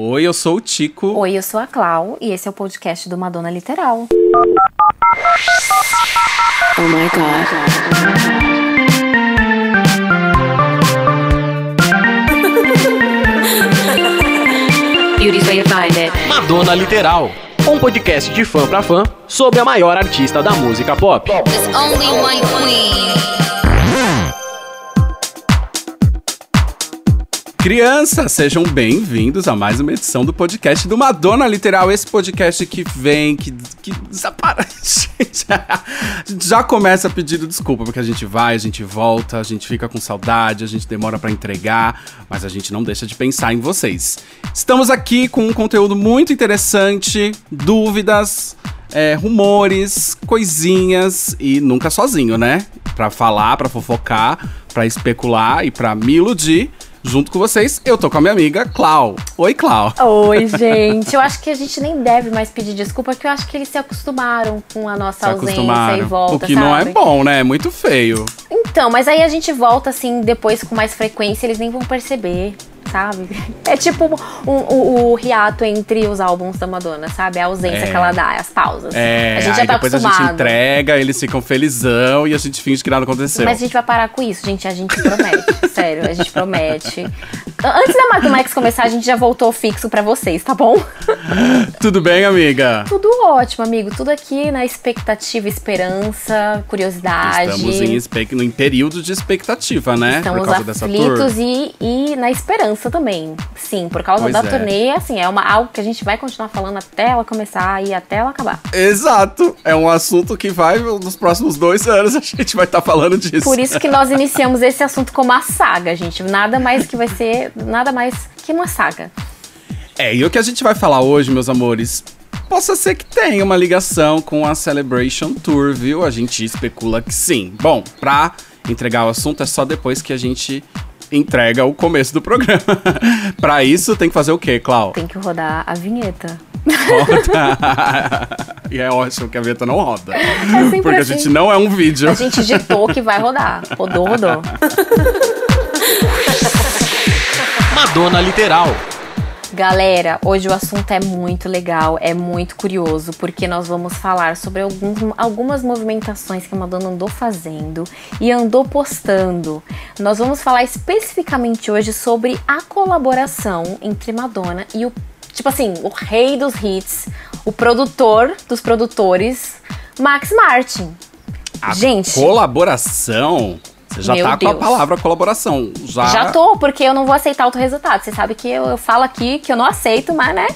Oi, eu sou o Tico. Oi, eu sou a Clau e esse é o podcast do Madonna Literal. Oh my god. Beauty's way to find it. Madonna Literal, um podcast de fã pra fã sobre a maior artista da música pop. There's only one queen. Crianças, sejam bem-vindos a mais uma edição do podcast do Madonna Literal. Esse podcast que vem, que, que desaparece. a gente já começa pedindo desculpa, porque a gente vai, a gente volta, a gente fica com saudade, a gente demora pra entregar, mas a gente não deixa de pensar em vocês. Estamos aqui com um conteúdo muito interessante, dúvidas, é, rumores, coisinhas e nunca sozinho, né? Pra falar, pra fofocar, pra especular e pra me iludir. Junto com vocês, eu tô com a minha amiga Clau. Oi, Clau. Oi, gente. Eu acho que a gente nem deve mais pedir desculpa, porque eu acho que eles se acostumaram com a nossa Se ausência e volta, o que não é sabe? bom, né? É muito feio. Então, mas aí a gente volta assim depois com mais frequência, eles nem vão perceber, sabe? É tipo um- o, o hiato entre os álbuns da Madonna, sabe? A ausência É. que ela dá, as pausas. É, a gente já tá depois a acostumado. gente entrega, eles ficam felizão e a gente finge que nada aconteceu. Mas a gente vai parar com isso, gente. A gente promete. sério, a gente promete. Antes da Mad Max começar, a gente já voltou fixo pra vocês, tá bom? Tudo bem, amiga? Tudo ótimo, amigo. Tudo aqui na expectativa, esperança, curiosidade. Estamos em, em período de expectativa, né? Estamos Por causa dessa aflitos tour. e, e na esperança também. Sim, por causa Pois da é. turnê, assim, é uma, algo que a gente vai continuar falando até ela começar e até ela acabar. Exato. É um assunto que vai, nos próximos dois anos, a gente vai estar falando disso. Por isso que nós iniciamos esse assunto como uma saga, gente. Nada mais que vai ser, nada mais que uma saga. É, e o que a gente vai falar hoje, meus amores, possa ser que tenha uma ligação com a Celebration Tour, viu? A gente especula que sim. Bom, pra entregar o assunto é só depois que a gente entrega o começo do programa. pra isso, tem que fazer o quê, Clau? Tem que rodar a vinheta. Roda. e é ótimo que a vinheta não roda. sempre porque a assim. gente não é um vídeo. A gente ditou que vai rodar. Rodou, rodou. Madonna Literal, Galera, hoje o assunto é muito legal, é muito curioso, porque nós vamos falar sobre alguns, algumas movimentações que a Madonna andou fazendo e andou postando. Nós vamos falar especificamente hoje sobre a colaboração entre Madonna e o, tipo assim, o rei dos hits, o produtor dos produtores, Max Martin. A Gente. Colaboração. Você já Meu tá com a Deus. palavra colaboração. Já, Já tô, porque eu não vou aceitar outro resultado. Você sabe que eu, eu falo aqui que eu não aceito, mas né?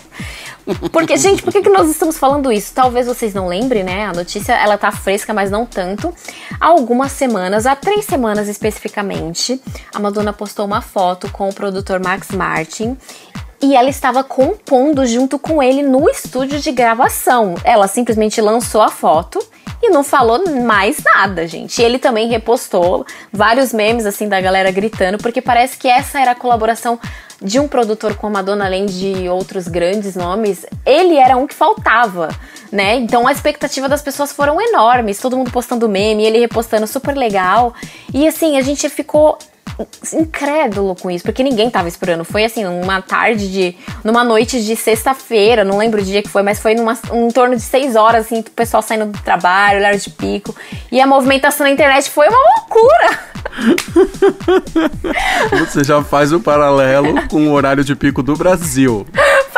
Porque, gente, por que, que nós estamos falando isso? Talvez vocês não lembrem, né? A notícia ela tá fresca, mas não tanto. Há algumas semanas, há três semanas especificamente, a Madonna postou uma foto com o produtor Max Martin. E ela estava compondo junto com ele no estúdio de gravação. Ela simplesmente lançou a foto e não falou mais nada, gente. Ele também repostou vários memes assim da galera gritando, porque parece que essa era a colaboração de um produtor com a Madonna, além de outros grandes nomes. Ele era um que faltava, né? Então a expectativa das pessoas foram enormes, todo mundo postando meme, ele repostando super legal. E assim, a gente ficou incrédulo com isso, porque ninguém tava esperando. Foi assim, uma tarde de. numa noite de sexta-feira, não lembro o dia que foi, mas foi numa, um, em torno de seis horas, assim, o pessoal saindo do trabalho, horário de pico. E a movimentação na internet foi uma loucura! Você já faz o paralelo com o horário de pico do Brasil.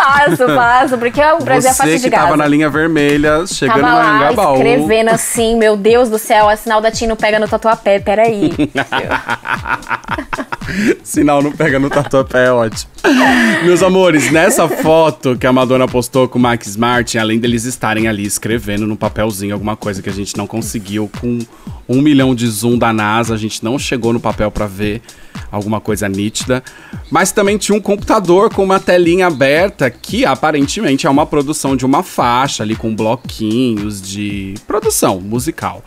Faço, faço, porque o Brasil é fácil de tava gás. na linha vermelha, chegando Tava na lá Engabaú. escrevendo assim, meu Deus do céu, a sinal da Tim não pega no tatuapé, peraí. Sinal não pega no tatuapé, é ótimo. Meus amores, nessa foto que a Madonna postou com o Max Martin, além deles estarem ali escrevendo no papelzinho alguma coisa que a gente não conseguiu com um milhão de zoom da NASA, a gente não chegou no papel pra ver alguma coisa nítida. Mas também tinha um computador com uma telinha aberta que aparentemente é uma produção de uma faixa ali com bloquinhos de produção musical.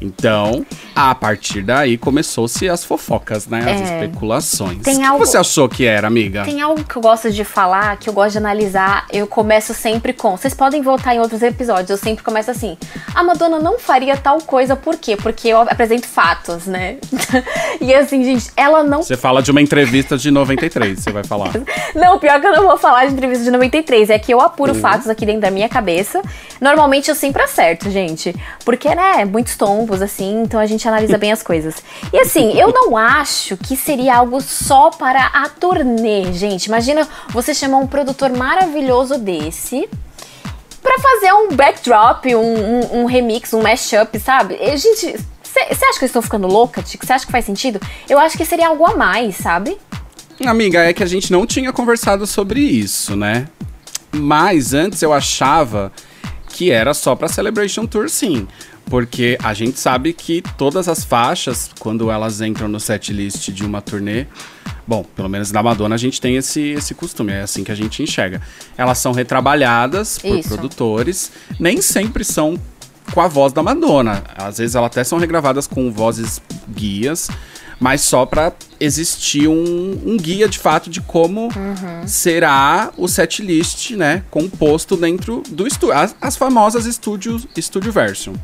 Então, a partir daí começou-se as fofocas, né? As É. especulações. Tem o que algo- você achou que era, amiga? Tem algo que eu gosto de falar, que eu gosto de analisar. Eu começo sempre com. Vocês podem voltar em outros episódios. Eu sempre começo assim. A Madonna não faria tal coisa, por quê? Porque eu apresento fatos, né? e assim, gente, ela não. Você fala de uma entrevista de 93, você vai falar. Não, pior que eu não vou falar de entrevista de 93. É que eu apuro fatos aqui dentro da minha cabeça. Normalmente eu sempre acerto, gente. Porque, né, muitos tombos, assim, então a gente analisa bem as coisas. E assim, eu não acho que seria algo só para a turnê, gente. Imagina você chamar um produtor maravilhoso desse pra fazer um backdrop, um, um- um remix, um mashup, sabe? E, gente, você acha que eu estou ficando louca, Tico? Você acha que faz sentido? Eu acho que seria algo a mais, sabe? Amiga, é que a gente não tinha conversado sobre isso, né? Mas antes eu achava que era só pra Celebration Tour, sim. Porque a gente sabe que todas as faixas, quando elas entram no setlist de uma turnê, bom, pelo menos na Madonna a gente tem esse, esse costume, é assim que a gente enxerga. Elas são retrabalhadas por Isso. produtores, nem sempre são com a voz da Madonna. Às vezes elas até são regravadas com vozes guias, mas só pra existir um, um guia de fato de como será o setlist, né, composto dentro do estúdio, as, as famosas estúdio, estúdio version.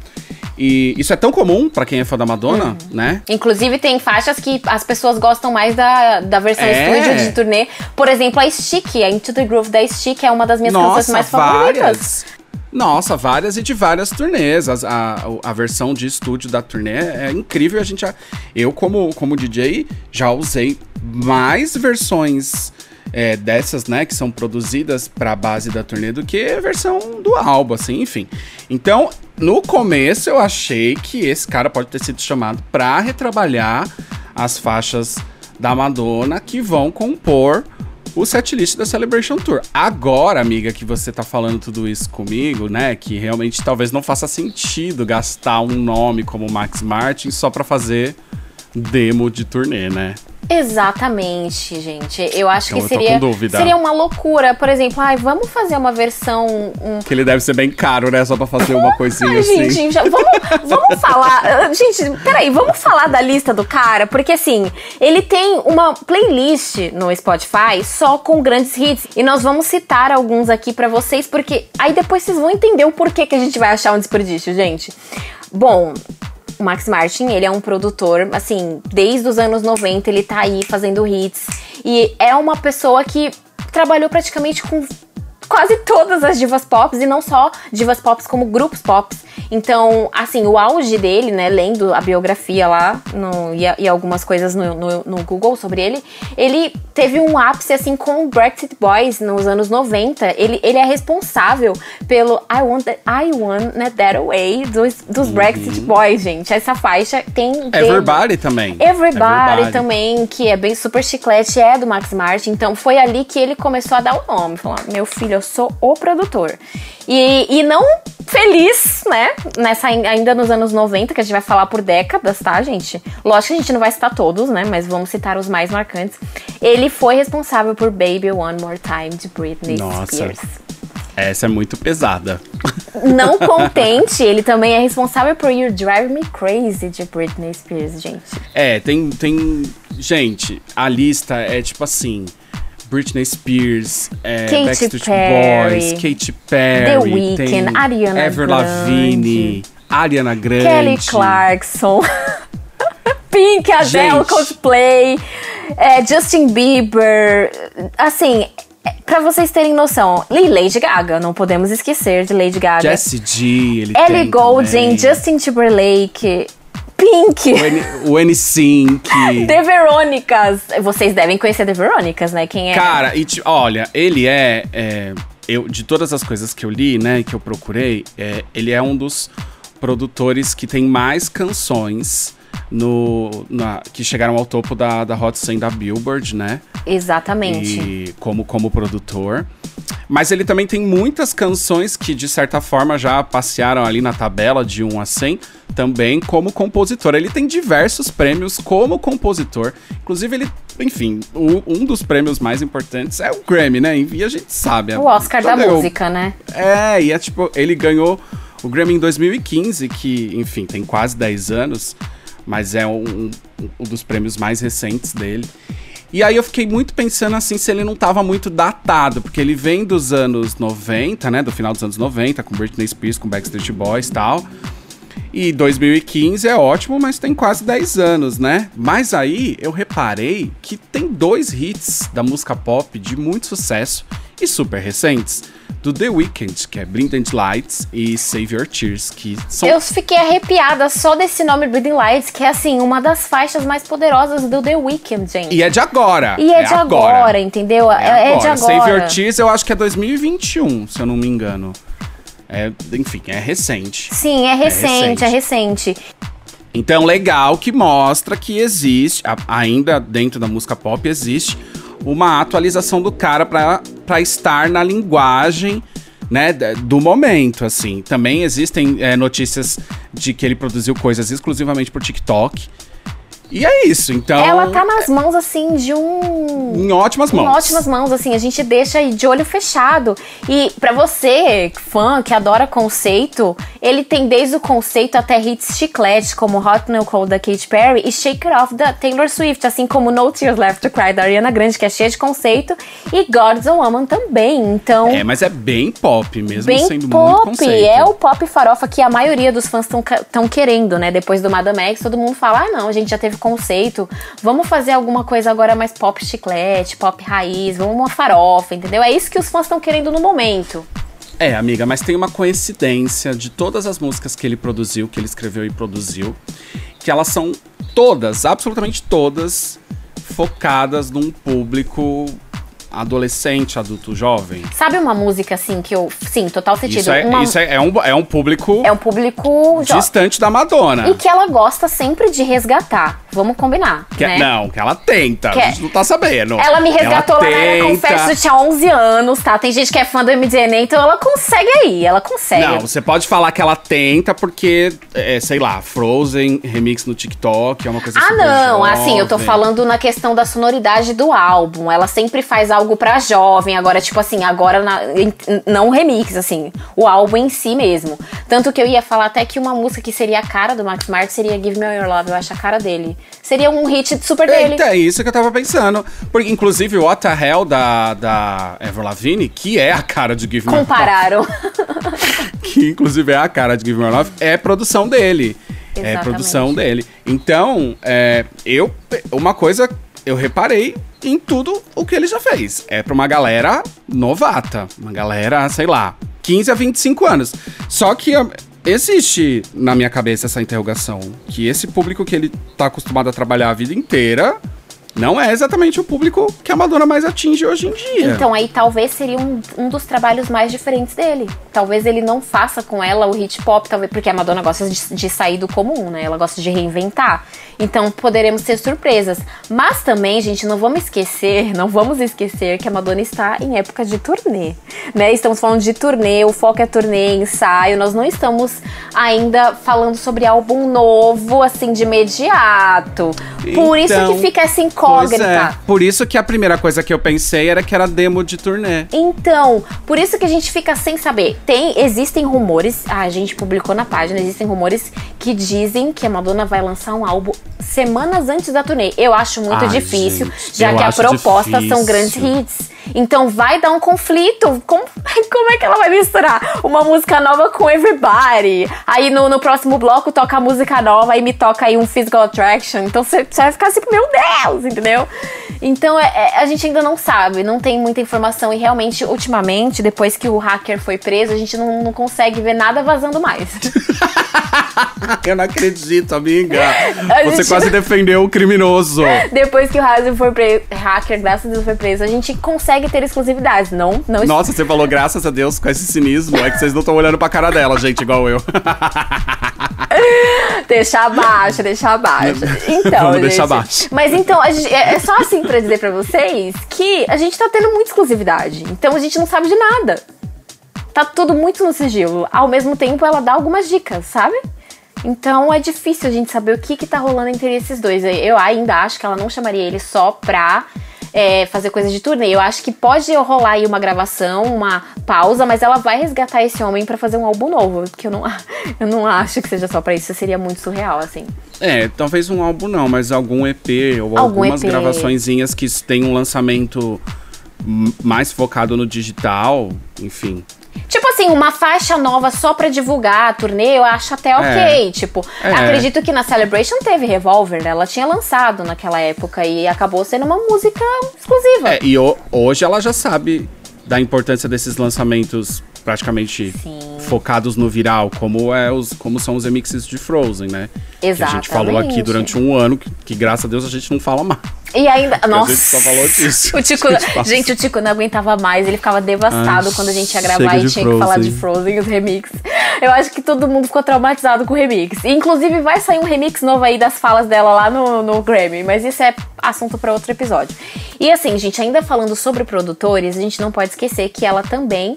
E isso é tão comum pra quem é fã da Madonna, né? Inclusive, tem faixas que as pessoas gostam mais da, da versão É. estúdio de turnê. Por exemplo, a Stick, a Into the Groove da Stick é uma das minhas canções Nossa, mais favoritas. Nossa, várias e de várias turnês. As- A, a, versão de estúdio da turnê é incrível. A gente já, eu, como, como DJ, já usei mais versões é, dessas, né, que são produzidas para a base da turnê do que a versão do álbum, assim, enfim. Então, no começo eu achei que esse cara pode ter sido chamado para retrabalhar as faixas da Madonna que vão compor o setlist da Celebration Tour. Agora, amiga, que você tá falando tudo isso comigo, né, que realmente talvez não faça sentido gastar um nome como Max Martin só pra fazer demo de turnê, né? Exatamente, gente. Eu acho Então, que seria, seria uma loucura. Por exemplo, ai, vamos fazer uma versão. Um... Que ele deve ser bem caro, né, só pra fazer uma coisinha Ai, assim. gente, já- vamos, vamos falar. Gente, peraí, vamos falar da lista do cara, porque assim, ele tem uma playlist no Spotify só com grandes hits. E nós vamos citar alguns aqui pra vocês, porque aí depois vocês vão entender o porquê que a gente vai achar um desperdício, gente. Bom. O Max Martin, ele é um produtor, assim, desde os anos 90 ele tá aí fazendo hits. E é uma pessoa que trabalhou praticamente com quase todas as divas pop, e não só divas pop, como grupos pop. Então, assim, o auge dele, né, lendo a biografia lá no- e, a- e algumas coisas no, no- no Google sobre ele, ele teve um ápice, assim, com o Brexit Boys nos anos 90. Ele, ele é responsável pelo I Want That, I Want That Away dos, dos Brexit Boys, gente. Essa faixa tem... dedo. Everybody também. Everybody, também, que é bem super chiclete, é do Max Martin. Então foi ali que ele começou a dar o nome. Falou: meu filho, eu sou o produtor. E, e não feliz, né? Nessa, ainda nos anos 90, que a gente vai falar por décadas, tá, gente? Lógico que a gente não vai citar todos, né? Mas vamos citar os mais marcantes. Ele foi responsável por Baby One More Time de Britney Nossa. Spears. Essa é muito pesada. Não contente, ele também é responsável por You Drive Me Crazy de Britney Spears, gente. É, tem, tem. Gente, a lista é tipo assim. Britney Spears, é, Katy Backstreet Perry, Boys, Katy Perry, The Weeknd, Ariana Avril Grande, Lavigne, Ariana Grande. Kelly Clarkson, Pink, Adele. Coldplay, é, Justin Bieber, assim, é, pra vocês terem noção, e Lady Gaga, não podemos esquecer de Lady Gaga. Jessie G, ele Ellie Goulding. Justin Timberlake, Pink, O N-Sync. The Veronicas. Vocês devem conhecer The Veronicas, né? Quem é? Cara, e olha, ele é, é, eu de todas as coisas que eu li, né, que eu procurei, é, ele é um dos produtores que tem mais canções no na- que chegaram ao topo da, da Hot 100 da Billboard, né? Exatamente. E como como produtor. Mas ele também tem muitas canções que, de certa forma, já passearam ali na tabela de 1 a 100, também como compositor. Ele tem diversos prêmios como compositor. Inclusive, ele, enfim, o- um dos prêmios mais importantes é o Grammy, né? E a gente sabe. O Oscar da Então, eu- música, né? É, e é tipo, ele ganhou O Grammy em 2015, que, enfim, tem quase 10 anos, mas é um, um- um dos prêmios mais recentes dele. E aí eu fiquei muito pensando assim se ele não tava muito datado, porque ele vem dos anos 90, né? Do final dos anos 90, com Britney Spears, com Backstreet Boys e tal. E 2015 é ótimo, mas tem quase 10 anos, né? Mas aí eu reparei que tem dois hits da música pop de muito sucesso e super recentes. Do The Weeknd, que é Blinded Lights e Save Your Tears, que são Eu fiquei arrepiada só desse nome Breathing Lights, que é assim, uma das faixas mais poderosas do The Weeknd, gente. E é de agora. E é, de agora, entendeu? É, é de agora. Save Your Tears eu acho que é 2021, se eu não me engano. É, enfim, é recente. Sim, é recente, recente. é recente. Então, legal que mostra que existe, ainda dentro da música pop, existe uma atualização do cara pra estar na linguagem. Né, do momento, assim. Também existem é, notícias de que ele produziu coisas exclusivamente por TikTok. E é isso, então. Ela tá nas mãos, assim, de um. Em ótimas Em mãos. ótimas mãos, assim, a gente deixa aí de olho fechado. E pra você, fã que adora conceito, ele tem desde o conceito até hits chiclete, como Hot No Cold da Katy Perry e Shake It Off da Taylor Swift, assim como No Tears Left to Cry da Ariana Grande, que é cheia de conceito, e God's a Woman também. Então, É, mas é bem pop, mesmo bem sendo muito pop. conceito. É o pop farofa que a maioria dos fãs estão querendo, né? Depois do Madame X, todo mundo fala: ah, não, a gente já teve conceito, vamos fazer alguma coisa agora mais pop chiclete, pop raiz, vamos uma farofa, entendeu? É isso que os fãs estão querendo no momento. É, amiga, mas tem uma coincidência de todas as músicas que ele produziu, que ele escreveu e produziu, que elas são todas, absolutamente todas, focadas num público adolescente, adulto, jovem. Sabe uma música assim que eu. Sim, total sentido. Isso, é, uma- isso é, é um, é um público é um público jovem. distante da Madonna. E que ela gosta sempre de resgatar. Vamos combinar. Que- né? Não, que ela tenta, Que- a gente não tá sabendo. Ela me resgatou lá, né? eu tenta. confesso, eu tinha 11 anos, tá? Tem gente que é fã do MDNA, então ela consegue aí, ela consegue. Não, você pode falar que ela tenta porque, é, sei lá, Frozen remix no TikTok é uma coisa Ah, não, assim, eu tô jovem. falando na questão da sonoridade do álbum. Ela sempre faz algo pra jovem, agora, tipo assim, agora na- não remix, assim, o álbum em si mesmo. Tanto que eu ia falar até que uma música que seria a cara do Max Martin seria Give Me All Your Love, eu acho a cara dele. Seria um hit super dele. Eita, é isso que eu tava pensando. Porque, inclusive, o What the Hell da, da Ever Lavigne, que é a cara de Give Me Your Compararam. Que inclusive é a cara de Give Me Your Love, é produção dele. É Exatamente. produção dele. Então, é, eu. Uma coisa eu reparei em tudo o que ele já fez. É pra uma galera novata. Uma galera, sei lá, 15 a 25 anos. Só que ó, existe na minha cabeça essa interrogação. Que esse público que ele tá acostumado a trabalhar a vida inteira não é exatamente o público que a Madonna mais atinge hoje em dia. Então aí talvez seria um, um dos trabalhos mais diferentes dele. Talvez ele não faça com ela o hit pop, talvez porque a Madonna gosta de, de sair do comum, né? Ela gosta de reinventar. Então poderemos ter surpresas. Mas também, gente, não vamos esquecer, não vamos esquecer que a Madonna está em época de turnê, né? Estamos falando de turnê, o foco é turnê, ensaio. Nós não estamos ainda falando sobre álbum novo, assim, de imediato. Por isso Então, que fica essa Pois incógnita. é. Por isso que a primeira coisa que eu pensei era que era demo de turnê. Então, por isso que a gente fica sem saber. Tem, existem rumores, a gente publicou na página, existem rumores que dizem que a Madonna vai lançar um álbum semanas antes da turnê. Eu acho muito Ai, difícil, gente, já que a proposta são difícil. grandes hits. Então vai dar um conflito. Como, como é que ela vai misturar uma música nova com Everybody? Aí no, no próximo bloco toca a música nova, aí me toca aí um Physical Attraction. Então você você vai ficar assim, meu Deus, entendeu? Então é- é- a gente ainda não sabe, não tem muita informação. E realmente, ultimamente, depois que o hacker foi preso, a gente não, não consegue ver nada vazando mais. Eu não acredito, amiga. A Você gente- quase defendeu o criminoso. depois que o hacker foi preso, hacker, graças a Deus, foi preso, a gente consegue ter exclusividades. Não, não Nossa, você falou graças a Deus com esse cinismo. É que vocês não estão olhando pra cara dela, gente, igual eu. Deixar abaixo, deixar abaixo. Então, Vamos gente, deixar abaixo. Mas então, gente- é é só assim pra dizer pra vocês que a gente tá tendo muita exclusividade. Então a gente não sabe de nada. Tá tudo muito no sigilo. Ao mesmo tempo, ela dá algumas dicas, sabe? Então é difícil a gente saber o que que tá rolando entre esses dois. Eu ainda acho que ela não chamaria ele só pra é, fazer coisas de turnê. Eu acho que pode rolar aí uma gravação, uma pausa, mas ela vai resgatar esse homem pra fazer um álbum novo. Porque eu não, eu não acho que seja só pra isso. Seria muito surreal, assim. É, talvez um álbum não, mas algum EP ou Algum algumas EP. gravaçõezinhas que tem um lançamento mais focado no digital, enfim. Tipo assim, uma faixa nova só pra divulgar a turnê, eu acho até ok. Tipo, É. acredito que na Celebration teve Revolver, né? Ela tinha lançado naquela época e acabou sendo uma música exclusiva. É, e ho- hoje ela já sabe da importância desses lançamentos praticamente Sim. focados no viral, como, é os, como são os remixes de Frozen, né? Que a gente falou aqui Exatamente. durante um ano, que, que graças a Deus a gente não fala mais. E ainda. Nossa. gente só falou disso. O Tico, A gente gente, o Tico não aguentava mais. Ele ficava devastado Ai, quando a gente ia gravar e tinha que falar de Frozen. Frozen, os remixes. Eu acho que todo mundo ficou traumatizado com o remix. Inclusive, vai sair um remix novo aí das falas dela lá no, no Grammy. Mas isso é assunto para outro episódio. E assim, gente, ainda falando sobre produtores, a gente não pode esquecer que ela também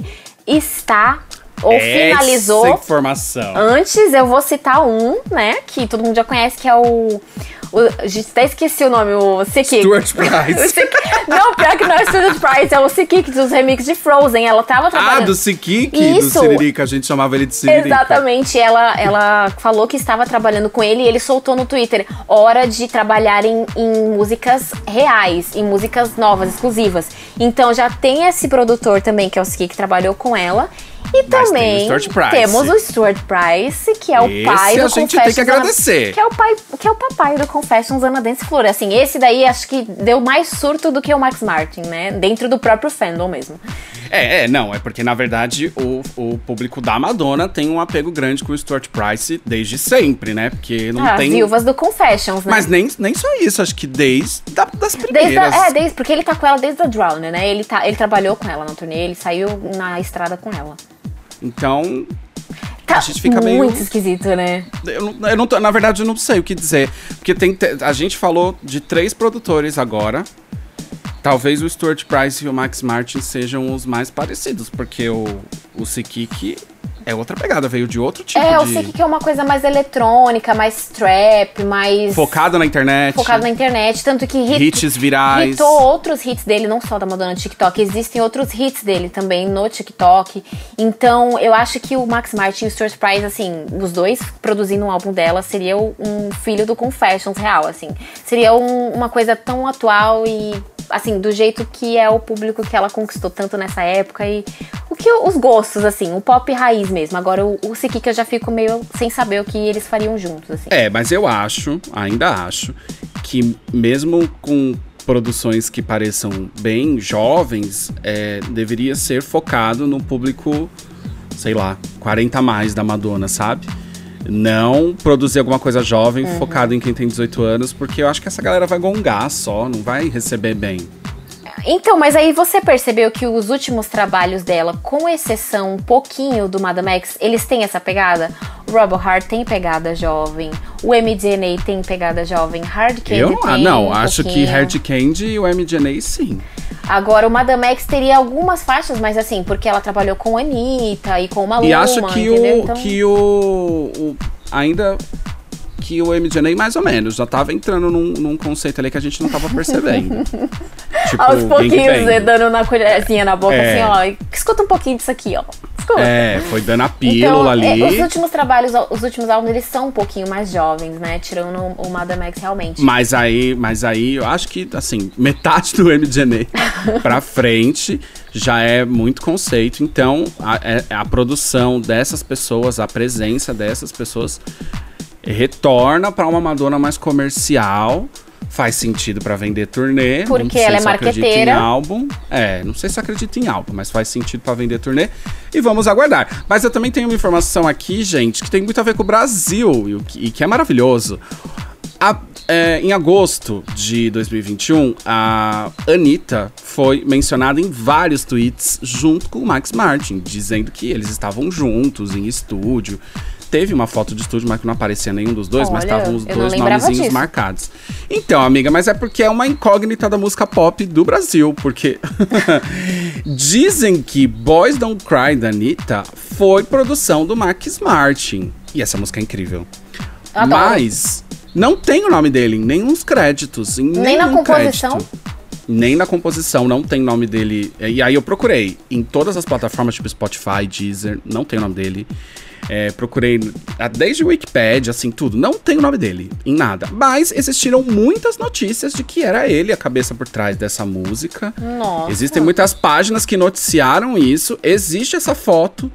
está. Ou finalizou Essa informação. Antes eu vou citar um, né? Que todo mundo já conhece, que é o. o a gente até esqueci o nome, o Sikik. Stuart Price. Sikik- Não, pior que não é Stuart Price, é o Sikik dos remixes de Frozen. Ela tava Ah, trabalhando. do Sikik, do Isso. Siririca, a gente chamava ele de Siririca. Exatamente, ela, ela falou que estava trabalhando com ele e ele soltou no Twitter: hora de trabalhar em, em músicas reais, em músicas novas, exclusivas. Então já tem esse produtor também, que é o Ski, que trabalhou com ela. E Mas tem o também Stuart Price. temos o Stuart Price, que é o Esse pai do a gente tem que Ana- agradecer. que é o pai, que é o papai do Confessions Ana Dance Flor. Assim, esse daí acho que deu mais surto do que o Max Martin, né? Dentro do próprio fandom mesmo. É, é, não, é porque na verdade o, o público da Madonna tem um apego grande com o Stuart Price desde sempre, né? Porque não Ah, tem. viúvas do Confessions, né? Mas nem, nem só isso, acho que desde da, das Desde primeiras. a, é, desde, porque ele tá com ela desde a Drowner, né? Ele, tá, ele trabalhou com ela na turnê, ele saiu na estrada com ela. Então, Tá A gente fica meio- muito esquisito, né? eu não, eu não tô- na verdade eu não sei o que dizer. Porque tem, te- a gente falou de três produtores agora. Talvez o Stuart Price e o Max Martin sejam os mais parecidos, porque o, o Sikik é outra pegada, veio de outro tipo é, eu de. sei que é uma coisa mais eletrônica, mais trap, mais Focado na internet. focado na internet. Tanto que hit, Hits virais. hitou outros hits dele, não só da Madonna no TikTok, existem outros hits dele também no TikTok. Então, eu acho que o Max Martin e o Stuart Price, assim, os dois produzindo um álbum dela, seria um filho do Confessions real, assim. Seria um- uma coisa tão atual e, assim, do jeito que é o público que ela conquistou tanto nessa época e o que os gostos, assim, o pop raiz mesmo. Agora, o, o eu já fico meio sem saber o que eles fariam juntos, assim. É, mas eu acho, ainda acho, que mesmo com produções que pareçam bem jovens, é, deveria ser focado no público, sei lá, 40 a mais da Madonna, sabe? Não produzir alguma coisa jovem Uhum. focado em quem tem 18 anos, porque eu acho que essa galera vai gongar só, não vai receber bem. Então, mas aí você percebeu que os últimos trabalhos dela, com exceção um pouquinho do Madame X, eles têm essa pegada? O Rebel Heart tem pegada jovem, o MDNA tem pegada jovem, Hard Candy eu tem ah, não, um acho que pouquinho. Hard Candy e o MDNA sim. Agora, o Madame X teria algumas faixas, mas assim, porque ela trabalhou com a Anitta e com uma E acho que entendeu? o, Então, que o, o- Ainda que o MDNA, mais ou menos, já tava entrando num, num conceito ali que a gente não tava percebendo. tipo, aos pouquinhos, dando na colherzinha na boca, É. assim, ó. Escuta um pouquinho disso aqui, ó. É, foi dando a pílula ali. Então, é, os últimos trabalhos, os últimos álbuns, eles são um pouquinho mais jovens, né? Tirando o Madame X realmente. Mas aí, mas aí eu acho que, assim, metade do MDNA pra frente já é muito conceito. Então, a, é- a produção dessas pessoas, a presença dessas pessoas retorna pra uma Madonna mais comercial. Faz sentido pra vender turnê. Porque não sei ela é marqueteira. Em álbum. É, não sei se eu acredito em álbum, mas faz sentido pra vender turnê. E vamos aguardar. Mas eu também tenho uma informação aqui, gente, que tem muito a ver com o Brasil e, e que é maravilhoso. A- é, em agosto de 2021, a Anitta foi mencionada em vários tweets junto com o Max Martin, dizendo que eles estavam juntos em estúdio. Teve uma foto de estúdio, mas que não aparecia nenhum dos dois, mas Olha, estavam os dois nomezinhos disso. marcados. Então, amiga, mas é porque é uma incógnita da música pop do Brasil, porque dizem que Boys Don't Cry da Anitta foi produção do Max Martin. E essa música é incrível. Adoro. Mas não tem o nome dele em nenhum dos créditos. Em Nem na composição? crédito. Nem na composição, não tem nome dele. E aí eu procurei em todas as plataformas, tipo Spotify, Deezer, não tem o nome dele. É, procurei desde o Wikipedia, assim, tudo. Não tem o nome dele, em nada. Mas existiram muitas notícias de que era ele a cabeça por trás dessa música. Nossa. Existem muitas páginas que noticiaram isso. Existe essa foto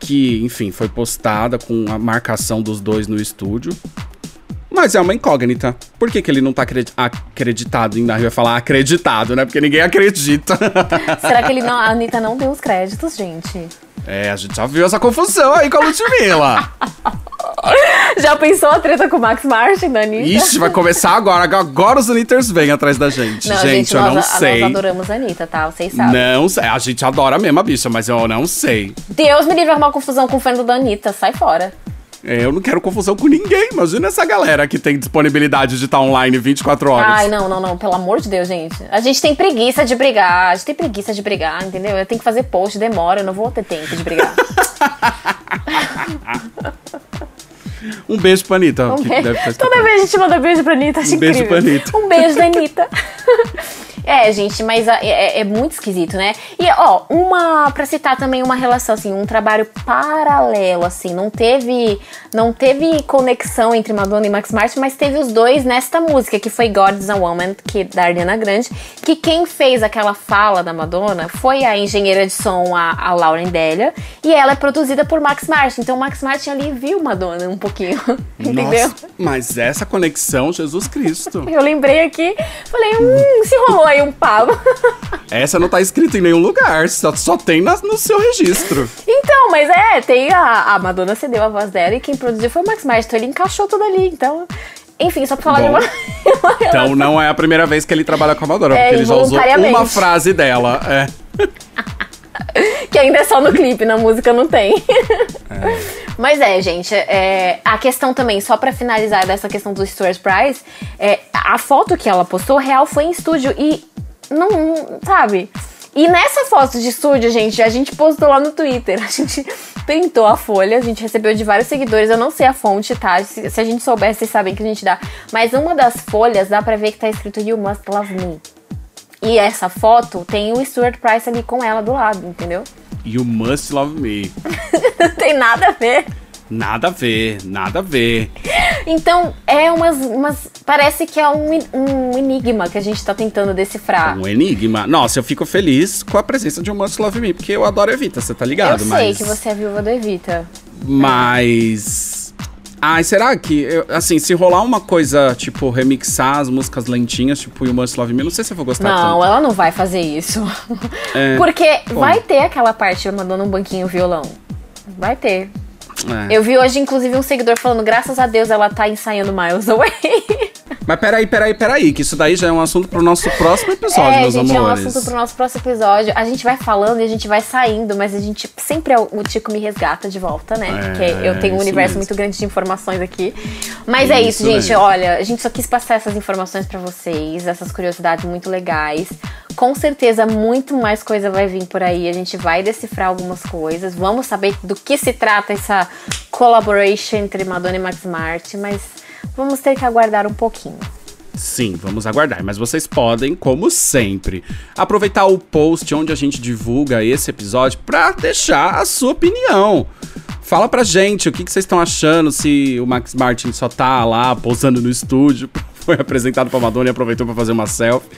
que, enfim, foi postada com a marcação dos dois no estúdio. Mas é uma incógnita. Por que, que ele não tá acredi- acreditado em. Eu ia falar acreditado, né? Porque ninguém acredita. Será que ele não, a Anitta não deu os créditos, gente? É, a gente já viu essa confusão aí com a Ludmilla. Já pensou a treta com o Max Martin da Anitta? Ixi, vai começar agora. Agora os Unitters vêm atrás da gente. Não, gente, eu nós, não sei. nós adoramos a Anitta, tá? Vocês sabem. Não sei. A gente adora mesmo a bicha, mas eu não sei. Deus me livre arrumar confusão com o fã da Anitta. Sai fora. É, Eu não quero confusão com ninguém. Imagina essa galera que tem disponibilidade de estar online 24 horas. Ai, não, não, não. Pelo amor de Deus, gente. A gente tem preguiça de brigar. A gente tem preguiça de brigar, entendeu? Eu tenho que fazer post, demora. Eu não vou ter tempo de brigar. Um beijo pra Anitta. Um beijo. Toda vez a gente manda beijo pra Anitta, acho Um beijo incrível. pra Anitta. Um beijo da Anitta. É, gente, mas a- é, é muito esquisito, né? E, ó, uma. Pra citar também uma relação, assim, um trabalho paralelo, assim. Não teve. Não teve conexão entre Madonna e Max Martin, mas teve os dois nesta música, que foi God is a Woman, que, da Ariana Grande. Que quem fez aquela fala da Madonna foi a engenheira de som, a, a Lauren Delia. E ela é produzida por Max Martin. Então, Max Martin ali viu Madonna um pouquinho. entendeu? Nossa, mas essa conexão, Jesus Cristo. Eu lembrei aqui, falei, hum, se rolou aí um papo. Essa não tá escrita em nenhum lugar, só, só tem na- no seu registro. então, mas é, tem a, a Madonna cedeu a voz dela e quem produziu foi o Max Martin, então ele encaixou tudo ali, então... Enfim, só pra falar Bom. de uma... uma Então relação. não é a primeira vez que ele trabalha com a Madonna, É, porque ele já usou uma frase dela. É. que ainda é só no clipe, na música não tem. Mas é, gente, é, a questão também, só pra finalizar dessa questão do Stuart Price, é, a foto que ela postou real foi em estúdio e não, não- sabe? E nessa foto de estúdio, gente, a gente postou lá no Twitter. A gente printou a folha, a gente recebeu de vários seguidores. Eu não sei a fonte, tá? Se, se a gente souber, vocês sabem que a gente dá. Mas uma das folhas dá pra ver que tá escrito You Must Love Me. E essa foto tem o Stuart Price ali com ela do lado, entendeu? You must love me. Não tem nada a ver. Nada a ver, nada a ver. Então, é umas. umas parece que é um, um enigma que a gente tá tentando decifrar. Um enigma. Nossa, eu fico feliz com a presença de You must love me, porque eu adoro Evita, você tá ligado? Eu sei mas... que você é viúva do Evita. Mas. Ai, será que. eu- assim, se rolar uma coisa, tipo, remixar as músicas lentinhas, tipo You Must Love Me, não sei se eu vou gostar Não, tanto. ela não vai fazer isso. É, Porque como? vai ter aquela parte mandando um banquinho violão. Vai ter. é. Eu vi hoje, inclusive, um seguidor falando, graças a Deus ela tá ensaiando Miles Away. Mas peraí, peraí, peraí, que isso daí já é um assunto pro nosso próximo episódio, é, meus gente, é um amores. assunto pro nosso próximo episódio. A gente vai falando e a gente vai saindo, mas a gente sempre é o Tico me resgata de volta, né? É, Porque eu tenho um universo mesmo. muito grande de informações aqui. Mas é isso, Isso gente. mesmo. Olha, a gente só quis passar essas informações pra vocês, essas curiosidades muito legais. Com certeza, muito mais coisa vai vir por aí. A gente vai decifrar algumas coisas. Vamos saber do que se trata essa collaboration entre Madonna e Max Martin, mas vamos ter que aguardar um pouquinho. Sim, vamos aguardar. Mas vocês podem, como sempre, aproveitar o post onde a gente divulga esse episódio pra deixar a sua opinião. Fala pra gente o que, que vocês estão achando, se o Max Martin só tá lá posando no estúdio, foi apresentado pra Madonna e aproveitou pra fazer uma selfie.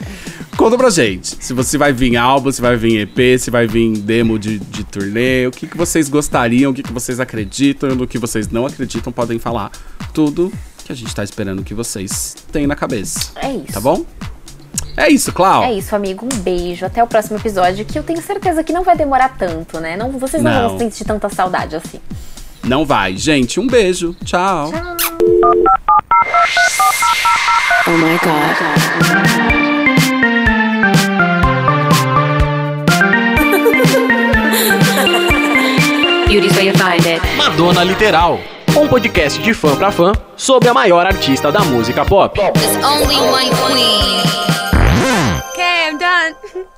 Conta pra gente se você vai vir álbum, se vai vir EP, se vai vir demo de, de turnê, o que, que vocês gostariam, o que, que vocês acreditam, no que vocês não acreditam, podem falar tudo que a gente tá esperando que vocês tenham na cabeça. É isso. Tá bom? É isso, Clau. É isso, amigo. Um beijo. Até o próximo episódio, que eu tenho certeza que não vai demorar tanto, né? Não, vocês não, Não. vão sentir tanta saudade assim. Não vai. Gente, um beijo. Tchau. Oh my god. It. Madonna Literal, um podcast de fã para fã sobre a maior artista da música pop. There's only one queen. Okay, I'm done.